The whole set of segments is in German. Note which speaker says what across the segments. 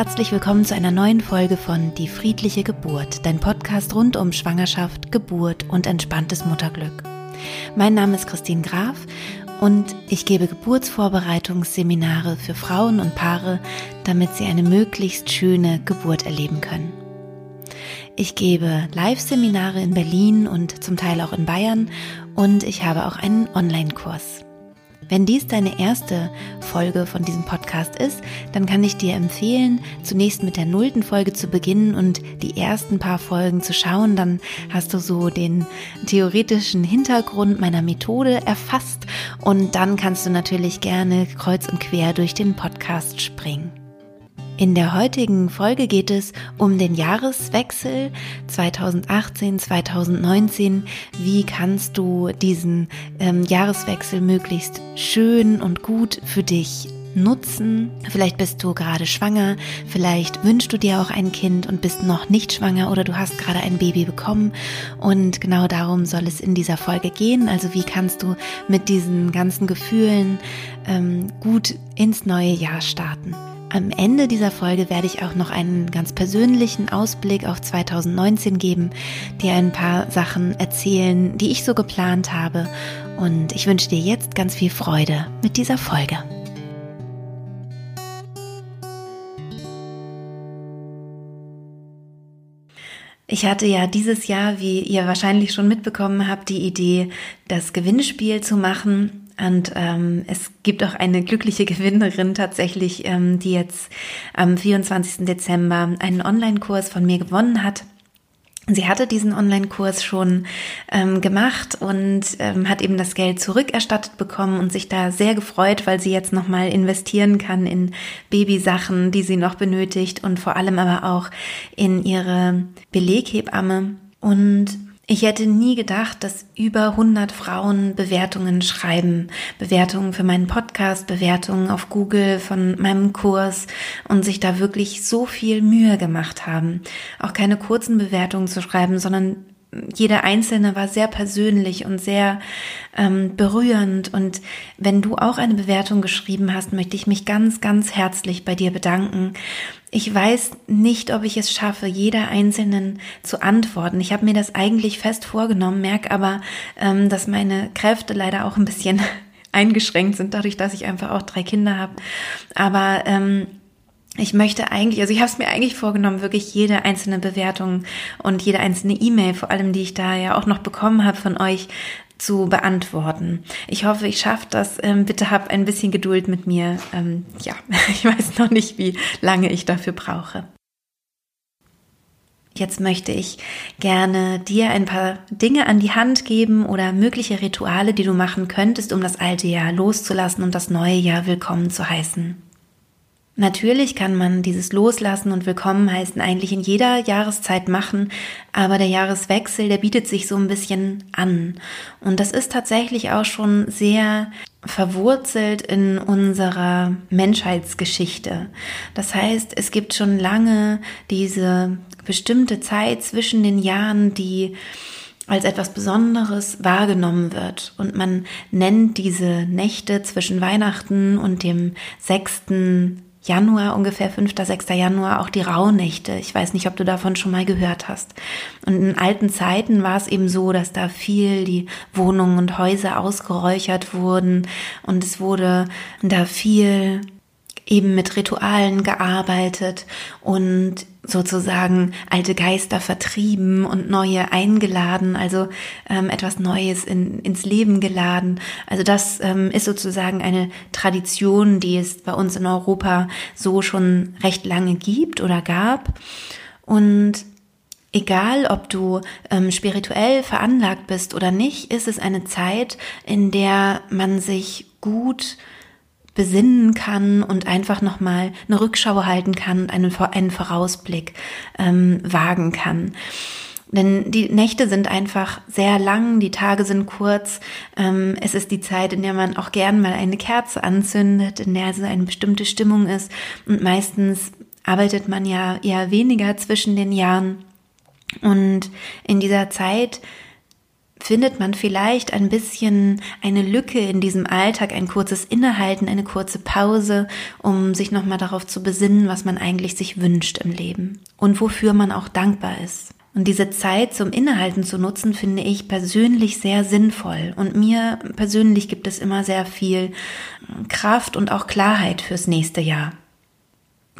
Speaker 1: herzlich willkommen zu einer neuen Folge von Die friedliche Geburt, dein Podcast rund um Schwangerschaft, Geburt und entspanntes Mutterglück. Mein Name ist Christine Graf und ich gebe Geburtsvorbereitungsseminare für Frauen und Paare, damit sie eine möglichst schöne Geburt erleben können. Ich gebe Live-Seminare in Berlin und zum Teil auch in Bayern und ich habe auch einen Online-Kurs. Wenn dies deine erste Folge von diesem Podcast ist, dann kann ich dir empfehlen, zunächst mit der nullten Folge zu beginnen und die ersten paar Folgen zu schauen. Dann hast du so den theoretischen Hintergrund meiner Methode erfasst und dann kannst du natürlich gerne kreuz und quer durch den Podcast springen. In der heutigen Folge geht es um den Jahreswechsel 2018-2019. Wie kannst du diesen ähm, Jahreswechsel möglichst schön und gut für dich nutzen. Vielleicht bist du gerade schwanger, vielleicht wünschst du dir auch ein Kind und bist noch nicht schwanger oder du hast gerade ein Baby bekommen. Und genau darum soll es in dieser Folge gehen. Also wie kannst du mit diesen ganzen Gefühlen ähm, gut ins neue Jahr starten. Am Ende dieser Folge werde ich auch noch einen ganz persönlichen Ausblick auf 2019 geben, dir ein paar Sachen erzählen, die ich so geplant habe. Und ich wünsche dir jetzt ganz viel Freude mit dieser Folge. Ich hatte ja dieses Jahr, wie ihr wahrscheinlich schon mitbekommen habt, die Idee, das Gewinnspiel zu machen und ähm, es gibt auch eine glückliche Gewinnerin tatsächlich, ähm, die jetzt am 24. Dezember einen Online-Kurs von mir gewonnen hat. Sie hatte diesen Online-Kurs schon ähm, gemacht und ähm, hat eben das Geld zurückerstattet bekommen und sich da sehr gefreut, weil sie jetzt nochmal investieren kann in Babysachen, die sie noch benötigt und vor allem aber auch in ihre Beleghebamme. Und ich hätte nie gedacht, dass über 100 Frauen Bewertungen schreiben. Bewertungen für meinen Podcast, Bewertungen auf Google von meinem Kurs und sich da wirklich so viel Mühe gemacht haben. Auch keine kurzen Bewertungen zu schreiben, sondern jede einzelne war sehr persönlich und sehr ähm, berührend. Und wenn du auch eine Bewertung geschrieben hast, möchte ich mich ganz, ganz herzlich bei dir bedanken. Ich weiß nicht, ob ich es schaffe, jeder einzelnen zu antworten. Ich habe mir das eigentlich fest vorgenommen, merke aber, ähm, dass meine Kräfte leider auch ein bisschen eingeschränkt sind, dadurch, dass ich einfach auch drei Kinder habe. Aber ähm, ich möchte eigentlich, also ich habe es mir eigentlich vorgenommen, wirklich jede einzelne Bewertung und jede einzelne E-Mail, vor allem die ich da ja auch noch bekommen habe von euch, zu beantworten. Ich hoffe, ich schaffe das. Ähm, bitte hab ein bisschen Geduld mit mir. Ähm, ja, ich weiß noch nicht, wie lange ich dafür brauche. Jetzt möchte ich gerne dir ein paar Dinge an die Hand geben oder mögliche Rituale, die du machen könntest, um das alte Jahr loszulassen und das neue Jahr willkommen zu heißen. Natürlich kann man dieses Loslassen und Willkommen heißen eigentlich in jeder Jahreszeit machen, aber der Jahreswechsel, der bietet sich so ein bisschen an. Und das ist tatsächlich auch schon sehr verwurzelt in unserer Menschheitsgeschichte. Das heißt, es gibt schon lange diese bestimmte Zeit zwischen den Jahren, die als etwas Besonderes wahrgenommen wird. Und man nennt diese Nächte zwischen Weihnachten und dem 6. Januar, ungefähr 5., 6. Januar, auch die Rauhnächte. Ich weiß nicht, ob du davon schon mal gehört hast. Und in alten Zeiten war es eben so, dass da viel die Wohnungen und Häuser ausgeräuchert wurden und es wurde da viel eben mit Ritualen gearbeitet und sozusagen alte Geister vertrieben und neue eingeladen, also ähm, etwas Neues in, ins Leben geladen. Also das ähm, ist sozusagen eine Tradition, die es bei uns in Europa so schon recht lange gibt oder gab. Und Egal, ob du ähm, spirituell veranlagt bist oder nicht, ist es eine Zeit, in der man sich gut besinnen kann und einfach nochmal eine Rückschau halten kann und einen, einen Vorausblick ähm, wagen kann. Denn die Nächte sind einfach sehr lang, die Tage sind kurz. Ähm, es ist die Zeit, in der man auch gern mal eine Kerze anzündet, in der so eine bestimmte Stimmung ist. Und meistens arbeitet man ja eher weniger zwischen den Jahren. Und in dieser Zeit findet man vielleicht ein bisschen eine Lücke in diesem Alltag, ein kurzes Innehalten, eine kurze Pause, um sich nochmal darauf zu besinnen, was man eigentlich sich wünscht im Leben und wofür man auch dankbar ist. Und diese Zeit zum Innehalten zu nutzen, finde ich persönlich sehr sinnvoll. Und mir persönlich gibt es immer sehr viel Kraft und auch Klarheit fürs nächste Jahr.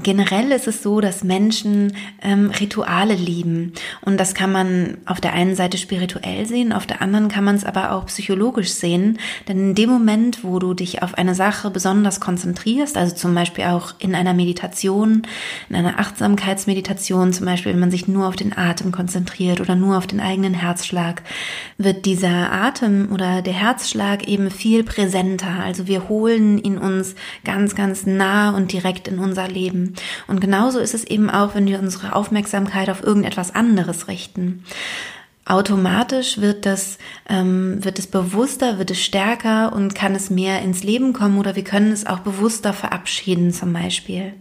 Speaker 1: Generell ist es so, dass Menschen ähm, Rituale lieben. Und das kann man auf der einen Seite spirituell sehen, auf der anderen kann man es aber auch psychologisch sehen. Denn in dem Moment, wo du dich auf eine Sache besonders konzentrierst, also zum Beispiel auch in einer Meditation, in einer Achtsamkeitsmeditation, zum Beispiel, wenn man sich nur auf den Atem konzentriert oder nur auf den eigenen Herzschlag, wird dieser Atem oder der Herzschlag eben viel präsenter. Also wir holen ihn uns ganz, ganz nah und direkt in unser Leben. Und genauso ist es eben auch, wenn wir unsere Aufmerksamkeit auf irgendetwas anderes richten. Automatisch wird das, ähm, wird es bewusster, wird es stärker und kann es mehr ins Leben kommen oder wir können es auch bewusster verabschieden zum Beispiel.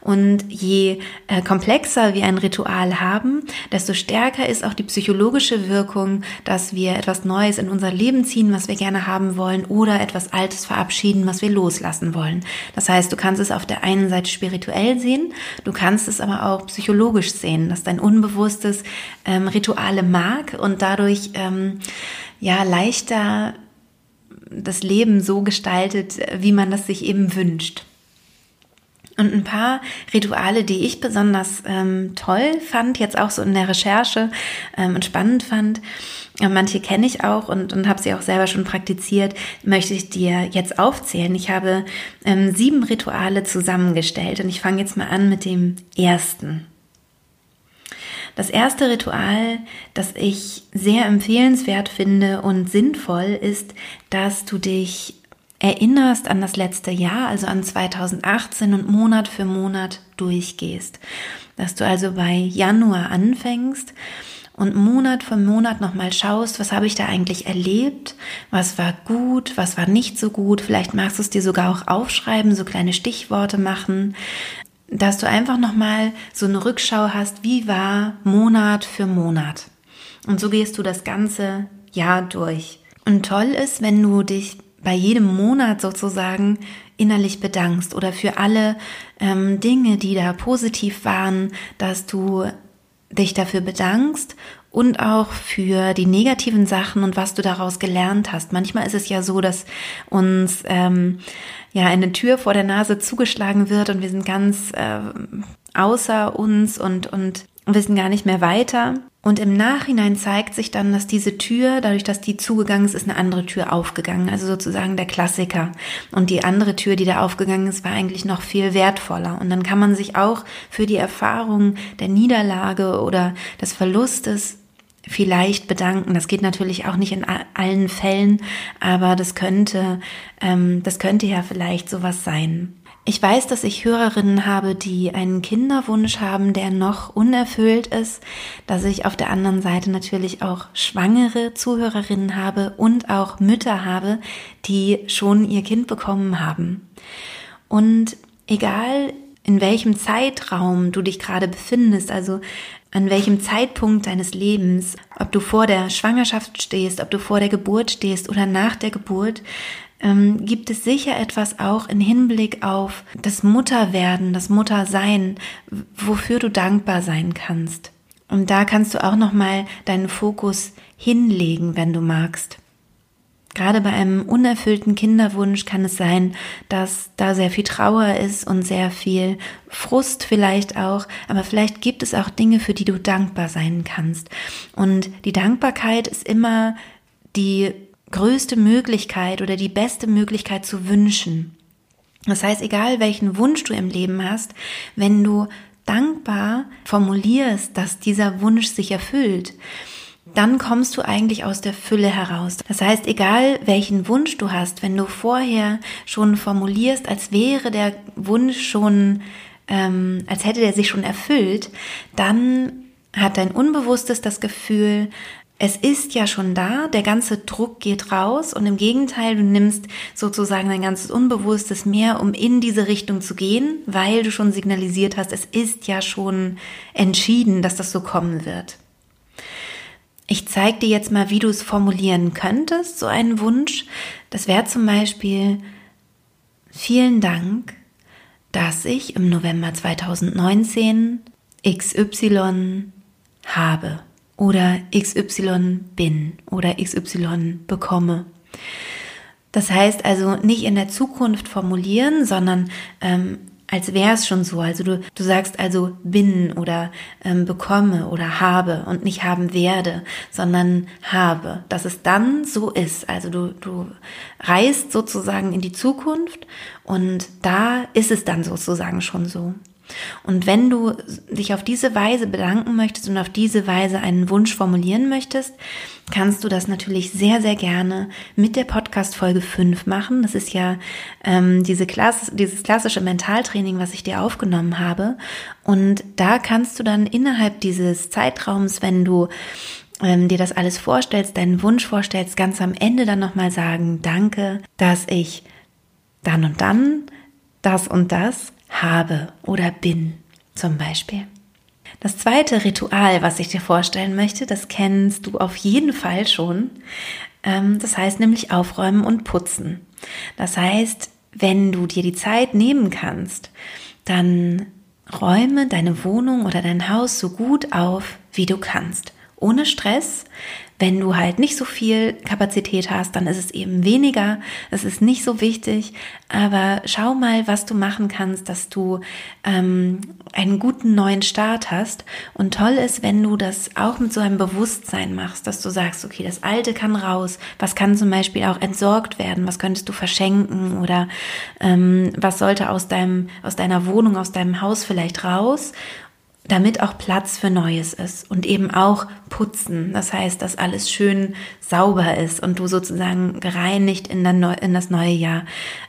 Speaker 1: Und je äh, komplexer wir ein Ritual haben, desto stärker ist auch die psychologische Wirkung, dass wir etwas Neues in unser Leben ziehen, was wir gerne haben wollen, oder etwas Altes verabschieden, was wir loslassen wollen. Das heißt, du kannst es auf der einen Seite spirituell sehen, du kannst es aber auch psychologisch sehen, dass dein Unbewusstes ähm, Rituale mag und dadurch ähm, ja leichter das Leben so gestaltet, wie man das sich eben wünscht. Und ein paar Rituale, die ich besonders ähm, toll fand, jetzt auch so in der Recherche ähm, und spannend fand, manche kenne ich auch und, und habe sie auch selber schon praktiziert, möchte ich dir jetzt aufzählen. Ich habe ähm, sieben Rituale zusammengestellt und ich fange jetzt mal an mit dem ersten. Das erste Ritual, das ich sehr empfehlenswert finde und sinnvoll, ist, dass du dich erinnerst an das letzte Jahr, also an 2018 und Monat für Monat durchgehst. Dass du also bei Januar anfängst und Monat für Monat nochmal schaust, was habe ich da eigentlich erlebt, was war gut, was war nicht so gut. Vielleicht magst du es dir sogar auch aufschreiben, so kleine Stichworte machen, dass du einfach nochmal so eine Rückschau hast, wie war Monat für Monat. Und so gehst du das ganze Jahr durch. Und toll ist, wenn du dich bei jedem Monat sozusagen innerlich bedankst oder für alle ähm, Dinge, die da positiv waren, dass du dich dafür bedankst und auch für die negativen Sachen und was du daraus gelernt hast. Manchmal ist es ja so, dass uns ähm, ja eine Tür vor der Nase zugeschlagen wird und wir sind ganz äh, außer uns und und wissen gar nicht mehr weiter. Und im Nachhinein zeigt sich dann, dass diese Tür, dadurch, dass die zugegangen ist, ist eine andere Tür aufgegangen. Also sozusagen der Klassiker. Und die andere Tür, die da aufgegangen ist, war eigentlich noch viel wertvoller. Und dann kann man sich auch für die Erfahrung der Niederlage oder des Verlustes vielleicht bedanken. Das geht natürlich auch nicht in allen Fällen, aber das könnte, ähm, das könnte ja vielleicht sowas sein. Ich weiß, dass ich Hörerinnen habe, die einen Kinderwunsch haben, der noch unerfüllt ist, dass ich auf der anderen Seite natürlich auch schwangere Zuhörerinnen habe und auch Mütter habe, die schon ihr Kind bekommen haben. Und egal in welchem Zeitraum du dich gerade befindest, also an welchem Zeitpunkt deines Lebens, ob du vor der Schwangerschaft stehst, ob du vor der Geburt stehst oder nach der Geburt, ähm, gibt es sicher etwas auch in Hinblick auf das Mutterwerden, das Muttersein, wofür du dankbar sein kannst. Und da kannst du auch nochmal deinen Fokus hinlegen, wenn du magst. Gerade bei einem unerfüllten Kinderwunsch kann es sein, dass da sehr viel Trauer ist und sehr viel Frust vielleicht auch, aber vielleicht gibt es auch Dinge, für die du dankbar sein kannst. Und die Dankbarkeit ist immer die größte Möglichkeit oder die beste Möglichkeit zu wünschen. Das heißt, egal welchen Wunsch du im Leben hast, wenn du dankbar formulierst, dass dieser Wunsch sich erfüllt, dann kommst du eigentlich aus der Fülle heraus. Das heißt, egal welchen Wunsch du hast, wenn du vorher schon formulierst, als wäre der Wunsch schon, ähm, als hätte der sich schon erfüllt, dann hat dein Unbewusstes das Gefühl, es ist ja schon da, der ganze Druck geht raus und im Gegenteil, du nimmst sozusagen dein ganzes Unbewusstes mehr, um in diese Richtung zu gehen, weil du schon signalisiert hast, es ist ja schon entschieden, dass das so kommen wird. Ich zeige dir jetzt mal, wie du es formulieren könntest, so einen Wunsch. Das wäre zum Beispiel, vielen Dank, dass ich im November 2019 XY habe oder XY bin oder XY bekomme. Das heißt also nicht in der Zukunft formulieren, sondern ähm, als wäre es schon so. Also du, du sagst also bin oder ähm, bekomme oder habe und nicht haben werde, sondern habe, dass es dann so ist. Also du, du reist sozusagen in die Zukunft und da ist es dann sozusagen schon so. Und wenn du dich auf diese Weise bedanken möchtest und auf diese Weise einen Wunsch formulieren möchtest, kannst du das natürlich sehr, sehr gerne mit der Podcast Folge 5 machen. Das ist ja ähm, diese Klasse, dieses klassische Mentaltraining, was ich dir aufgenommen habe. Und da kannst du dann innerhalb dieses Zeitraums, wenn du ähm, dir das alles vorstellst, deinen Wunsch vorstellst, ganz am Ende dann nochmal sagen, danke, dass ich dann und dann das und das habe oder bin zum Beispiel. Das zweite Ritual, was ich dir vorstellen möchte, das kennst du auf jeden Fall schon. Ähm, das heißt nämlich aufräumen und putzen. Das heißt, wenn du dir die Zeit nehmen kannst, dann räume deine Wohnung oder dein Haus so gut auf, wie du kannst. Ohne Stress, wenn du halt nicht so viel Kapazität hast, dann ist es eben weniger. Es ist nicht so wichtig. Aber schau mal, was du machen kannst, dass du ähm, einen guten neuen Start hast. Und toll ist, wenn du das auch mit so einem Bewusstsein machst, dass du sagst, okay, das Alte kann raus. Was kann zum Beispiel auch entsorgt werden? Was könntest du verschenken? Oder ähm, was sollte aus deinem, aus deiner Wohnung, aus deinem Haus vielleicht raus? Damit auch Platz für Neues ist und eben auch putzen. Das heißt, dass alles schön sauber ist und du sozusagen gereinigt in, in das neue Jahr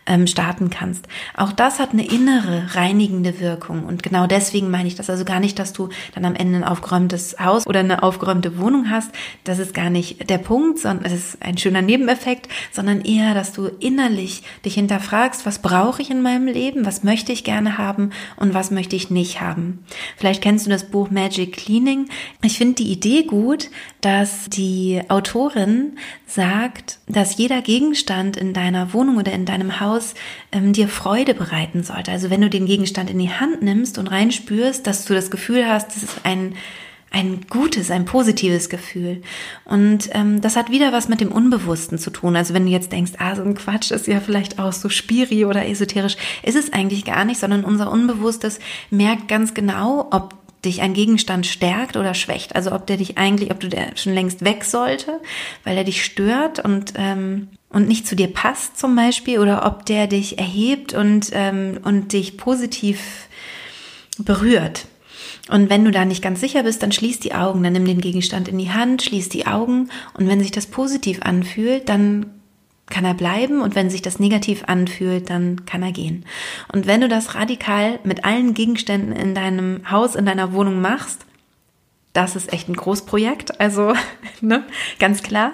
Speaker 1: ähm, starten kannst. Auch das hat eine innere reinigende Wirkung und genau deswegen meine ich das also gar nicht, dass du dann am Ende ein aufgeräumtes Haus oder eine aufgeräumte Wohnung hast. Das ist gar nicht der Punkt, sondern es ist ein schöner Nebeneffekt, sondern eher, dass du innerlich dich hinterfragst, was brauche ich in meinem Leben, was möchte ich gerne haben und was möchte ich nicht haben. Vielleicht kennst du das Buch Magic Cleaning. Ich finde die Idee gut, dass die Autorin sagt, dass jeder Gegenstand in deiner Wohnung oder in deinem Haus ähm, dir Freude bereiten sollte. Also wenn du den Gegenstand in die Hand nimmst und reinspürst, dass du das Gefühl hast, das ist ein ein gutes, ein positives Gefühl. Und ähm, das hat wieder was mit dem Unbewussten zu tun. Also wenn du jetzt denkst, ah, so ein Quatsch ist ja vielleicht auch so spiri oder esoterisch, ist es eigentlich gar nicht, sondern unser Unbewusstes merkt ganz genau, ob dich ein Gegenstand stärkt oder schwächt. Also ob der dich eigentlich, ob du der schon längst weg sollte, weil er dich stört und ähm, und nicht zu dir passt zum Beispiel, oder ob der dich erhebt und ähm, und dich positiv berührt. Und wenn du da nicht ganz sicher bist, dann schließ die Augen, dann nimm den Gegenstand in die Hand, schließ die Augen und wenn sich das positiv anfühlt, dann kann er bleiben und wenn sich das negativ anfühlt, dann kann er gehen. Und wenn du das radikal mit allen Gegenständen in deinem Haus, in deiner Wohnung machst, das ist echt ein Großprojekt, also ne, ganz klar,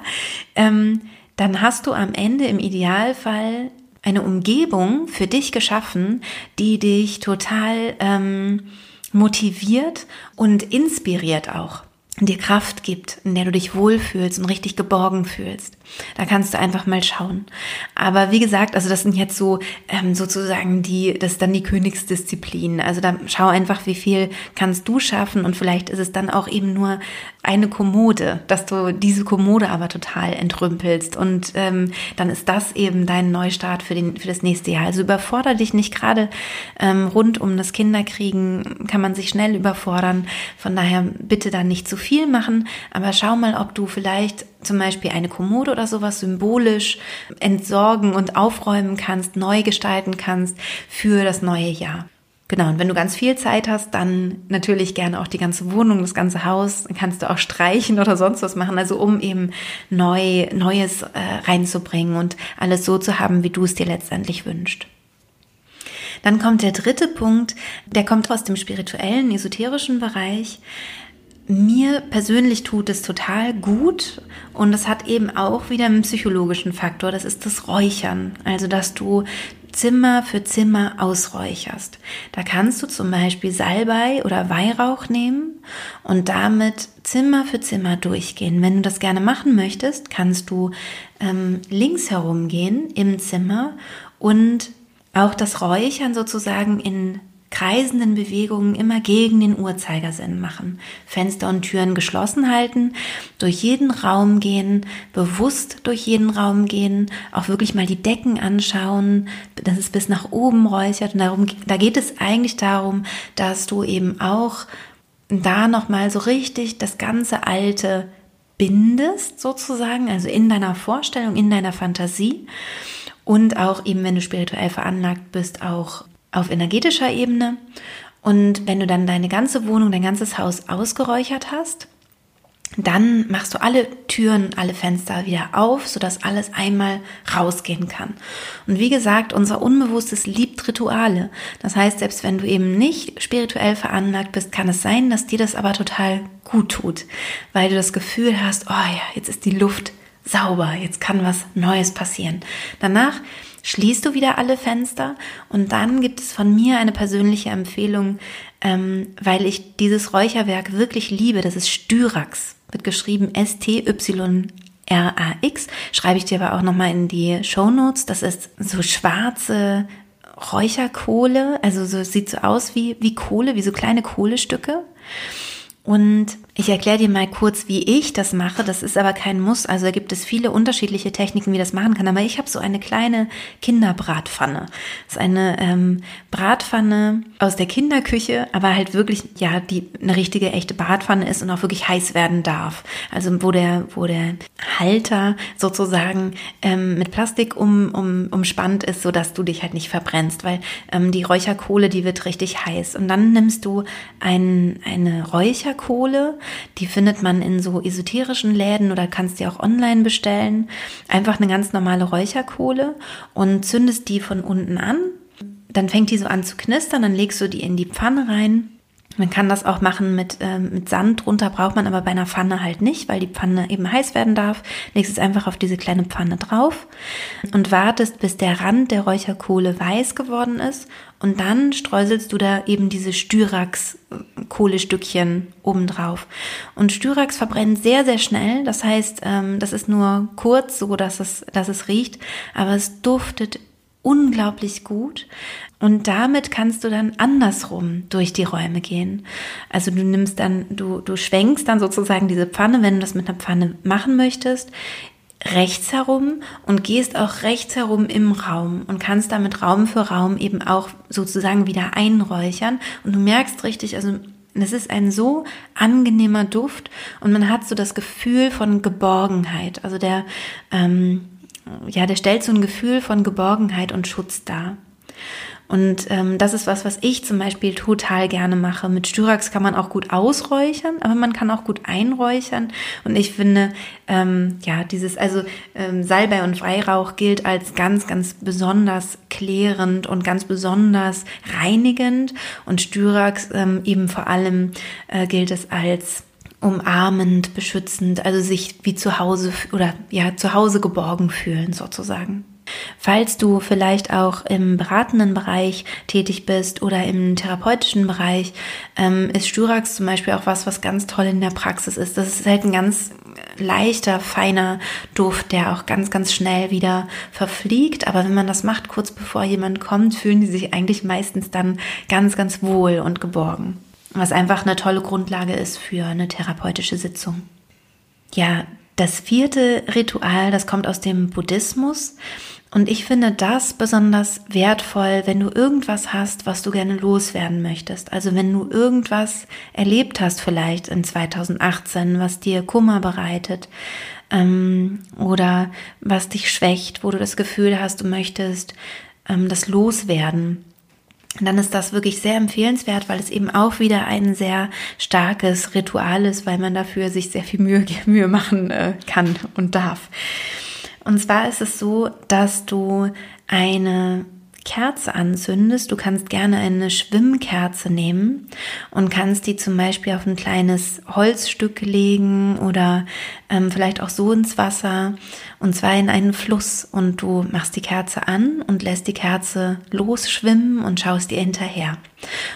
Speaker 1: ähm, dann hast du am Ende im Idealfall eine Umgebung für dich geschaffen, die dich total ähm, motiviert und inspiriert auch dir Kraft gibt, in der du dich wohlfühlst und richtig geborgen fühlst. Da kannst du einfach mal schauen. Aber wie gesagt, also das sind jetzt so ähm, sozusagen die, das ist dann die Königsdisziplin. Also da schau einfach, wie viel kannst du schaffen und vielleicht ist es dann auch eben nur eine Kommode, dass du diese Kommode aber total entrümpelst und ähm, dann ist das eben dein Neustart für den für das nächste Jahr. Also überfordere dich nicht gerade ähm, rund um das Kinderkriegen kann man sich schnell überfordern. Von daher bitte dann nicht zu viel machen, aber schau mal, ob du vielleicht zum Beispiel eine Kommode oder sowas symbolisch entsorgen und aufräumen kannst, neu gestalten kannst für das neue Jahr. Genau, und wenn du ganz viel Zeit hast, dann natürlich gerne auch die ganze Wohnung, das ganze Haus, kannst du auch streichen oder sonst was machen, also um eben neu, Neues äh, reinzubringen und alles so zu haben, wie du es dir letztendlich wünschst. Dann kommt der dritte Punkt, der kommt aus dem spirituellen, esoterischen Bereich. Mir persönlich tut es total gut und es hat eben auch wieder einen psychologischen Faktor. Das ist das Räuchern. Also, dass du Zimmer für Zimmer ausräucherst. Da kannst du zum Beispiel Salbei oder Weihrauch nehmen und damit Zimmer für Zimmer durchgehen. Wenn du das gerne machen möchtest, kannst du ähm, links herumgehen im Zimmer und auch das Räuchern sozusagen in kreisenden Bewegungen immer gegen den Uhrzeigersinn machen. Fenster und Türen geschlossen halten, durch jeden Raum gehen, bewusst durch jeden Raum gehen, auch wirklich mal die Decken anschauen, dass es bis nach oben räuchert. Und darum, da geht es eigentlich darum, dass du eben auch da nochmal so richtig das ganze Alte bindest, sozusagen, also in deiner Vorstellung, in deiner Fantasie. Und auch eben, wenn du spirituell veranlagt bist, auch auf energetischer Ebene. Und wenn du dann deine ganze Wohnung, dein ganzes Haus ausgeräuchert hast, dann machst du alle Türen, alle Fenster wieder auf, sodass alles einmal rausgehen kann. Und wie gesagt, unser Unbewusstes liebt Rituale. Das heißt, selbst wenn du eben nicht spirituell veranlagt bist, kann es sein, dass dir das aber total gut tut, weil du das Gefühl hast, oh ja, jetzt ist die Luft sauber, jetzt kann was Neues passieren. Danach schließt du wieder alle Fenster und dann gibt es von mir eine persönliche Empfehlung, ähm, weil ich dieses Räucherwerk wirklich liebe. Das ist Styrax, wird geschrieben S-T-Y-R-A-X. Schreibe ich dir aber auch nochmal in die Show Notes. Das ist so schwarze Räucherkohle, also so sieht so aus wie, wie Kohle, wie so kleine Kohlestücke. Und ich erkläre dir mal kurz, wie ich das mache. Das ist aber kein Muss. Also da gibt es viele unterschiedliche Techniken, wie das machen kann. Aber ich habe so eine kleine Kinderbratpfanne. Das ist eine ähm, Bratpfanne aus der Kinderküche, aber halt wirklich, ja, die eine richtige, echte Bratpfanne ist und auch wirklich heiß werden darf. Also wo der, wo der Halter sozusagen ähm, mit Plastik um, um, umspannt ist, sodass du dich halt nicht verbrennst, weil ähm, die Räucherkohle, die wird richtig heiß. Und dann nimmst du ein, eine Räucherkohle, die findet man in so esoterischen Läden oder kannst die auch online bestellen. Einfach eine ganz normale Räucherkohle und zündest die von unten an. Dann fängt die so an zu knistern, dann legst du die in die Pfanne rein man kann das auch machen mit, ähm, mit Sand drunter, braucht man aber bei einer Pfanne halt nicht, weil die Pfanne eben heiß werden darf. Legst es einfach auf diese kleine Pfanne drauf und wartest, bis der Rand der Räucherkohle weiß geworden ist. Und dann streuselst du da eben diese Styrax-Kohlestückchen obendrauf. Und Styrax verbrennt sehr, sehr schnell. Das heißt, ähm, das ist nur kurz so, dass es, dass es riecht, aber es duftet unglaublich gut. Und damit kannst du dann andersrum durch die Räume gehen. Also du nimmst dann, du, du schwenkst dann sozusagen diese Pfanne, wenn du das mit einer Pfanne machen möchtest, rechts herum und gehst auch rechts herum im Raum und kannst damit Raum für Raum eben auch sozusagen wieder einräuchern. Und du merkst richtig, also es ist ein so angenehmer Duft und man hat so das Gefühl von Geborgenheit. Also der, ähm, ja, der stellt so ein Gefühl von Geborgenheit und Schutz dar. Und ähm, das ist was, was ich zum Beispiel total gerne mache. Mit Styrax kann man auch gut ausräuchern, aber man kann auch gut einräuchern. Und ich finde, ähm, ja, dieses, also ähm, Salbei und Weihrauch gilt als ganz, ganz besonders klärend und ganz besonders reinigend. Und Styrax ähm, eben vor allem äh, gilt es als umarmend, beschützend, also sich wie zu Hause oder ja, zu Hause geborgen fühlen sozusagen. Falls du vielleicht auch im beratenden Bereich tätig bist oder im therapeutischen Bereich, ähm, ist Styrax zum Beispiel auch was, was ganz toll in der Praxis ist. Das ist halt ein ganz leichter, feiner Duft, der auch ganz, ganz schnell wieder verfliegt. Aber wenn man das macht, kurz bevor jemand kommt, fühlen die sich eigentlich meistens dann ganz, ganz wohl und geborgen. Was einfach eine tolle Grundlage ist für eine therapeutische Sitzung. Ja, das vierte Ritual, das kommt aus dem Buddhismus. Und ich finde das besonders wertvoll, wenn du irgendwas hast, was du gerne loswerden möchtest. Also wenn du irgendwas erlebt hast vielleicht in 2018, was dir Kummer bereitet ähm, oder was dich schwächt, wo du das Gefühl hast, du möchtest ähm, das loswerden. Dann ist das wirklich sehr empfehlenswert, weil es eben auch wieder ein sehr starkes Ritual ist, weil man dafür sich sehr viel Mühe, Mühe machen äh, kann und darf. Und zwar ist es so, dass du eine Kerze anzündest, du kannst gerne eine Schwimmkerze nehmen und kannst die zum Beispiel auf ein kleines Holzstück legen oder ähm, vielleicht auch so ins Wasser und zwar in einen Fluss und du machst die Kerze an und lässt die Kerze losschwimmen und schaust ihr hinterher.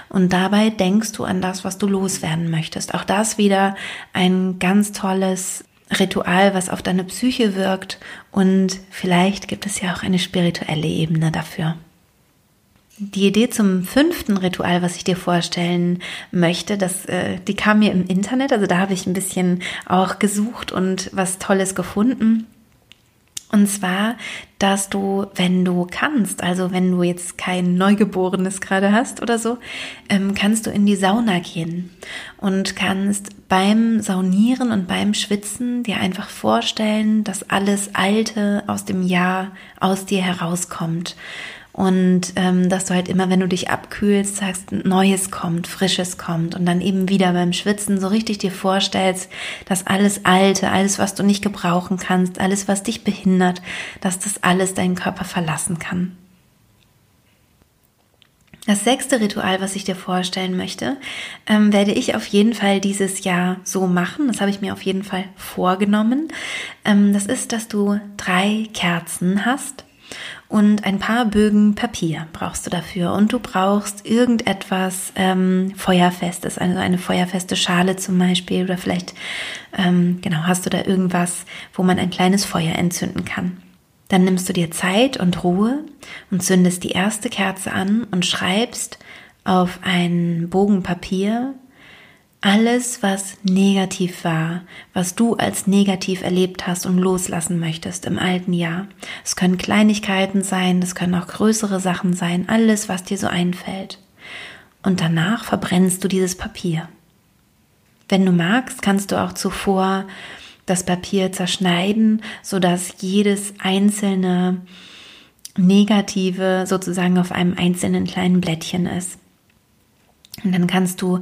Speaker 1: Und dabei denkst du an das, was du loswerden möchtest. Auch das wieder ein ganz tolles Ritual, was auf deine Psyche wirkt und vielleicht gibt es ja auch eine spirituelle Ebene dafür. Die Idee zum fünften Ritual, was ich dir vorstellen möchte, das, äh, die kam mir im Internet, also da habe ich ein bisschen auch gesucht und was Tolles gefunden. Und zwar, dass du, wenn du kannst, also wenn du jetzt kein Neugeborenes gerade hast oder so, ähm, kannst du in die Sauna gehen und kannst beim Saunieren und beim Schwitzen dir einfach vorstellen, dass alles Alte aus dem Jahr aus dir herauskommt und ähm, dass du halt immer, wenn du dich abkühlst, sagst, Neues kommt, Frisches kommt und dann eben wieder beim Schwitzen so richtig dir vorstellst, dass alles Alte, alles, was du nicht gebrauchen kannst, alles, was dich behindert, dass das alles deinen Körper verlassen kann. Das sechste Ritual, was ich dir vorstellen möchte, ähm, werde ich auf jeden Fall dieses Jahr so machen. Das habe ich mir auf jeden Fall vorgenommen. Ähm, das ist, dass du drei Kerzen hast und ein paar Bögen Papier brauchst du dafür. Und du brauchst irgendetwas ähm, Feuerfestes, also eine feuerfeste Schale zum Beispiel oder vielleicht, ähm, genau, hast du da irgendwas, wo man ein kleines Feuer entzünden kann. Dann nimmst du dir Zeit und Ruhe und zündest die erste Kerze an und schreibst auf einen Bogen Papier alles, was negativ war, was du als negativ erlebt hast und loslassen möchtest im alten Jahr. Es können Kleinigkeiten sein, es können auch größere Sachen sein, alles, was dir so einfällt. Und danach verbrennst du dieses Papier. Wenn du magst, kannst du auch zuvor das Papier zerschneiden, sodass jedes einzelne Negative sozusagen auf einem einzelnen kleinen Blättchen ist. Und dann kannst du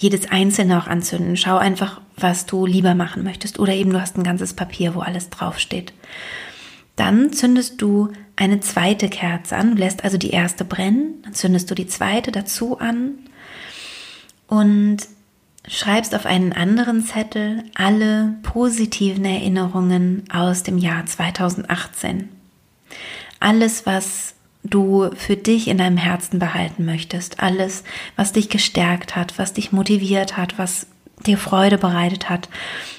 Speaker 1: jedes einzelne auch anzünden. Schau einfach, was du lieber machen möchtest. Oder eben du hast ein ganzes Papier, wo alles draufsteht. Dann zündest du eine zweite Kerze an. Lässt also die erste brennen. Dann zündest du die zweite dazu an. Und schreibst auf einen anderen Zettel alle positiven Erinnerungen aus dem Jahr 2018. Alles, was du für dich in deinem Herzen behalten möchtest. Alles, was dich gestärkt hat, was dich motiviert hat, was dir Freude bereitet hat,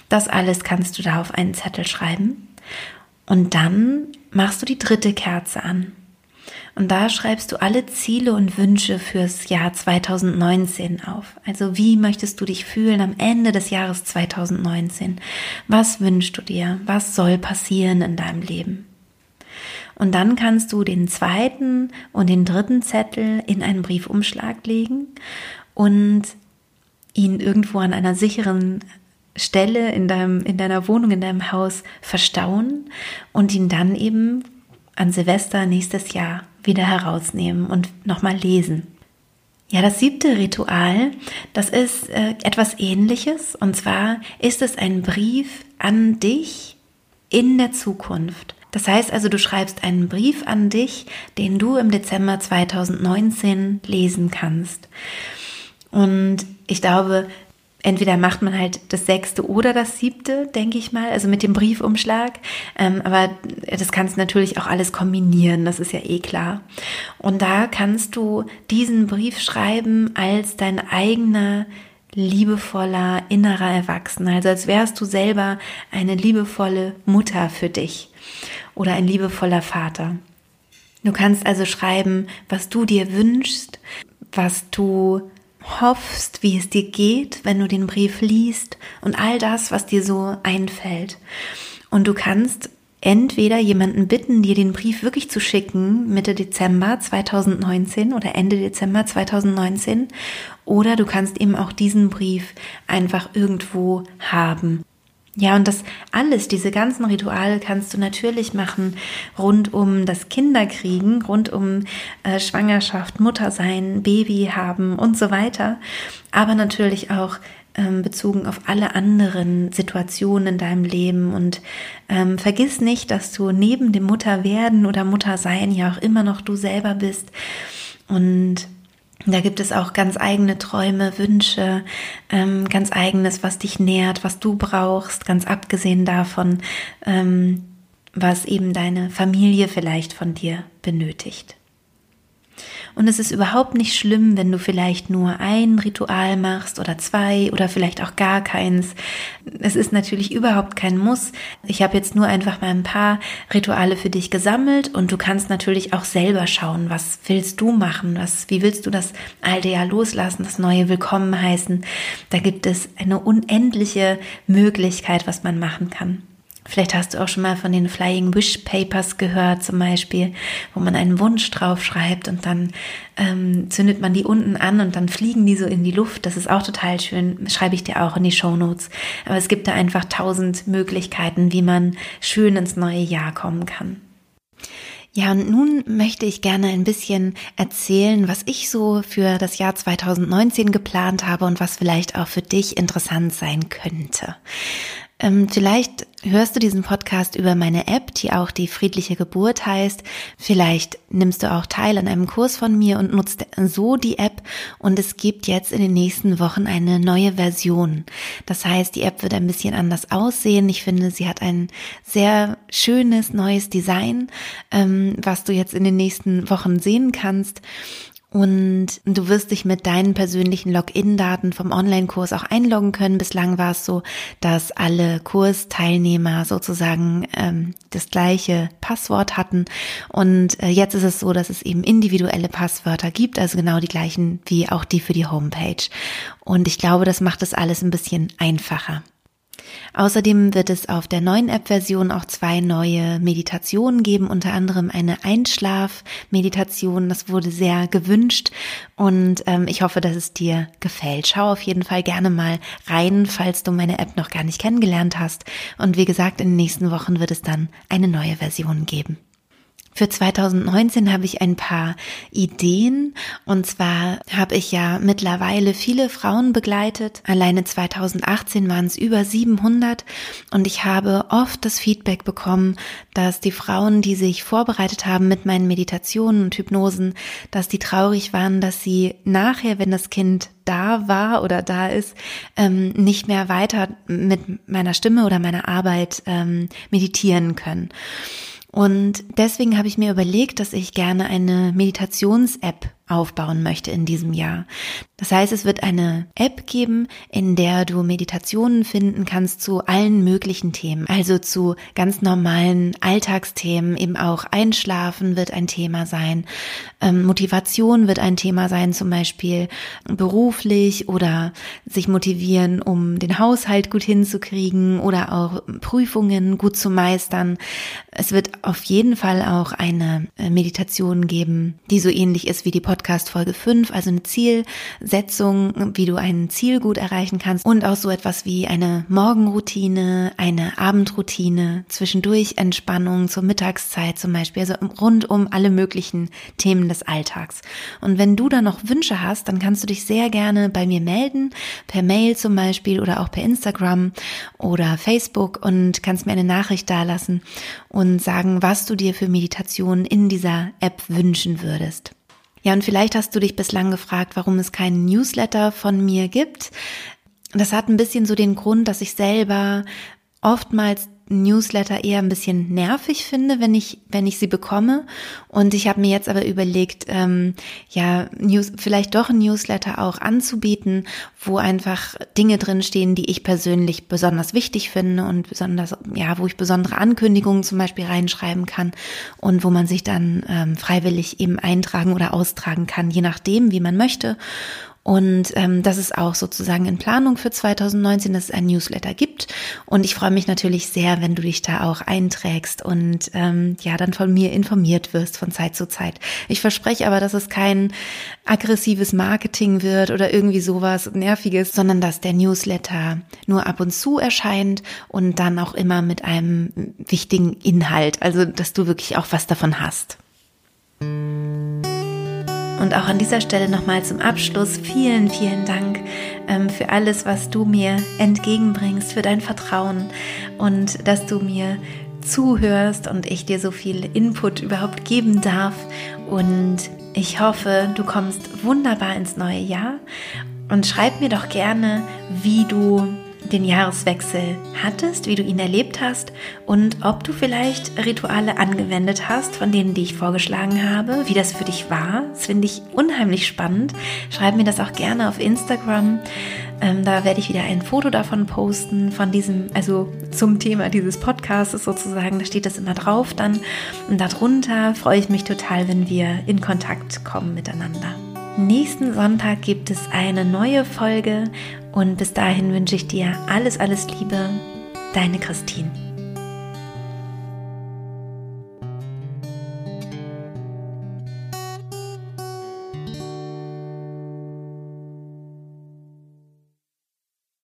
Speaker 1: das alles kannst du da auf einen Zettel schreiben. Und dann machst du die dritte Kerze an. Und da schreibst du alle Ziele und Wünsche fürs Jahr 2019 auf. Also wie möchtest du dich fühlen am Ende des Jahres 2019? Was wünschst du dir? Was soll passieren in deinem Leben? Und dann kannst du den zweiten und den dritten Zettel in einen Briefumschlag legen und ihn irgendwo an einer sicheren Stelle in deinem, in deiner Wohnung, in deinem Haus verstauen und ihn dann eben an Silvester nächstes Jahr wieder herausnehmen und nochmal lesen. Ja, das siebte Ritual, das ist äh, etwas ähnliches. Und zwar ist es ein Brief an dich in der Zukunft. Das heißt also, du schreibst einen Brief an dich, den du im Dezember 2019 lesen kannst. Und ich glaube, entweder macht man halt das sechste oder das siebte, denke ich mal, also mit dem Briefumschlag. Ähm, aber das kannst du natürlich auch alles kombinieren, das ist ja eh klar. Und da kannst du diesen Brief schreiben als dein eigener liebevoller innerer Erwachsener, also als wärst du selber eine liebevolle Mutter für dich oder ein liebevoller Vater. Du kannst also schreiben, was du dir wünschst, was du hoffst, wie es dir geht, wenn du den Brief liest und all das, was dir so einfällt. Und du kannst entweder jemanden bitten, dir den Brief wirklich zu schicken, Mitte Dezember 2019 oder Ende Dezember 2019, oder du kannst eben auch diesen Brief einfach irgendwo haben. Ja, und das alles, diese ganzen Rituale kannst du natürlich machen rund um das Kinderkriegen, rund um äh, Schwangerschaft, Muttersein, Baby haben und so weiter. Aber natürlich auch ähm, bezogen auf alle anderen Situationen in deinem Leben. Und ähm, vergiss nicht, dass du neben dem Mutterwerden oder Muttersein ja auch immer noch du selber bist. Und da gibt es auch ganz eigene Träume, Wünsche, ähm, ganz eigenes, was dich nährt, was du brauchst, ganz abgesehen davon, ähm, was eben deine Familie vielleicht von dir benötigt. Und es ist überhaupt nicht schlimm, wenn du vielleicht nur ein Ritual machst oder zwei oder vielleicht auch gar keins. Es ist natürlich überhaupt kein Muss. Ich habe jetzt nur einfach mal ein paar Rituale für dich gesammelt und du kannst natürlich auch selber schauen, was willst du machen, was, wie willst du das alte Jahr loslassen, das neue Willkommen heißen. Da gibt es eine unendliche Möglichkeit, was man machen kann. Vielleicht hast du auch schon mal von den Flying Wish Papers gehört, zum Beispiel, wo man einen Wunsch draufschreibt und dann ähm, zündet man die unten an und dann fliegen die so in die Luft. Das ist auch total schön, schreibe ich dir auch in die Show Notes. Aber es gibt da einfach tausend Möglichkeiten, wie man schön ins neue Jahr kommen kann. Ja, und nun möchte ich gerne ein bisschen erzählen, was ich so für das Jahr 2019 geplant habe und was vielleicht auch für dich interessant sein könnte. Ähm, vielleicht hörst du diesen Podcast über meine App, die auch die friedliche Geburt heißt. Vielleicht nimmst du auch teil an einem Kurs von mir und nutzt so die App. Und es gibt jetzt in den nächsten Wochen eine neue Version. Das heißt, die App wird ein bisschen anders aussehen. Ich finde, sie hat ein sehr schönes neues Design, ähm, was du jetzt in den nächsten Wochen sehen kannst. Und du wirst dich mit deinen persönlichen Login-Daten vom Online-Kurs auch einloggen können. Bislang war es so, dass alle Kursteilnehmer sozusagen ähm, das gleiche Passwort hatten. Und äh, jetzt ist es so, dass es eben individuelle Passwörter gibt, also genau die gleichen wie auch die für die Homepage. Und ich glaube, das macht es alles ein bisschen einfacher. Außerdem wird es auf der neuen App-Version auch zwei neue Meditationen geben, unter anderem eine Einschlaf-Meditation. Das wurde sehr gewünscht und ähm, ich hoffe, dass es dir gefällt. Schau auf jeden Fall gerne mal rein, falls du meine App noch gar nicht kennengelernt hast. Und wie gesagt, in den nächsten Wochen wird es dann eine neue Version geben. Für 2019 habe ich ein paar Ideen und zwar habe ich ja mittlerweile viele Frauen begleitet. Alleine 2018 waren es über 700 und ich habe oft das Feedback bekommen, dass die Frauen, die sich vorbereitet haben mit meinen Meditationen und Hypnosen, dass die traurig waren, dass sie nachher, wenn das Kind da war oder da ist, ähm, nicht mehr weiter mit meiner Stimme oder meiner Arbeit ähm, meditieren können. Und deswegen habe ich mir überlegt, dass ich gerne eine Meditations-App aufbauen möchte in diesem Jahr. Das heißt, es wird eine App geben, in der du Meditationen finden kannst zu allen möglichen Themen. Also zu ganz normalen Alltagsthemen, eben auch Einschlafen wird ein Thema sein, ähm, Motivation wird ein Thema sein, zum Beispiel beruflich oder sich motivieren, um den Haushalt gut hinzukriegen oder auch Prüfungen gut zu meistern. Es wird auf jeden Fall auch eine äh, Meditation geben, die so ähnlich ist wie die Podcast Podcast Folge 5, also eine Zielsetzung, wie du ein Ziel gut erreichen kannst und auch so etwas wie eine Morgenroutine, eine Abendroutine, zwischendurch Entspannung zur Mittagszeit zum Beispiel, also rund um alle möglichen Themen des Alltags. Und wenn du da noch Wünsche hast, dann kannst du dich sehr gerne bei mir melden, per Mail zum Beispiel oder auch per Instagram oder Facebook und kannst mir eine Nachricht dalassen und sagen, was du dir für Meditationen in dieser App wünschen würdest. Ja, und vielleicht hast du dich bislang gefragt, warum es keinen Newsletter von mir gibt. Das hat ein bisschen so den Grund, dass ich selber oftmals Newsletter eher ein bisschen nervig finde, wenn ich, wenn ich sie bekomme. Und ich habe mir jetzt aber überlegt, ähm, ja, News, vielleicht doch ein Newsletter auch anzubieten, wo einfach Dinge drinstehen, die ich persönlich besonders wichtig finde und besonders, ja, wo ich besondere Ankündigungen zum Beispiel reinschreiben kann und wo man sich dann ähm, freiwillig eben eintragen oder austragen kann, je nachdem, wie man möchte. Und ähm, das ist auch sozusagen in Planung für 2019, dass es ein Newsletter gibt. Und ich freue mich natürlich sehr, wenn du dich da auch einträgst und ähm, ja, dann von mir informiert wirst von Zeit zu Zeit. Ich verspreche aber, dass es kein aggressives Marketing wird oder irgendwie sowas Nerviges, sondern dass der Newsletter nur ab und zu erscheint und dann auch immer mit einem wichtigen Inhalt. Also, dass du wirklich auch was davon hast. Und auch an dieser Stelle nochmal zum Abschluss vielen, vielen Dank ähm, für alles, was du mir entgegenbringst, für dein Vertrauen und dass du mir zuhörst und ich dir so viel Input überhaupt geben darf. Und ich hoffe, du kommst wunderbar ins neue Jahr und schreib mir doch gerne, wie du den Jahreswechsel hattest, wie du ihn erlebt hast und ob du vielleicht Rituale angewendet hast, von denen, die ich vorgeschlagen habe, wie das für dich war. Das finde ich unheimlich spannend. Schreib mir das auch gerne auf Instagram. Ähm, da werde ich wieder ein Foto davon posten, von diesem, also zum Thema dieses Podcasts sozusagen. Da steht das immer drauf dann. Und darunter freue ich mich total, wenn wir in Kontakt kommen miteinander. Nächsten Sonntag gibt es eine neue Folge und bis dahin wünsche ich dir alles, alles Liebe. Deine Christine.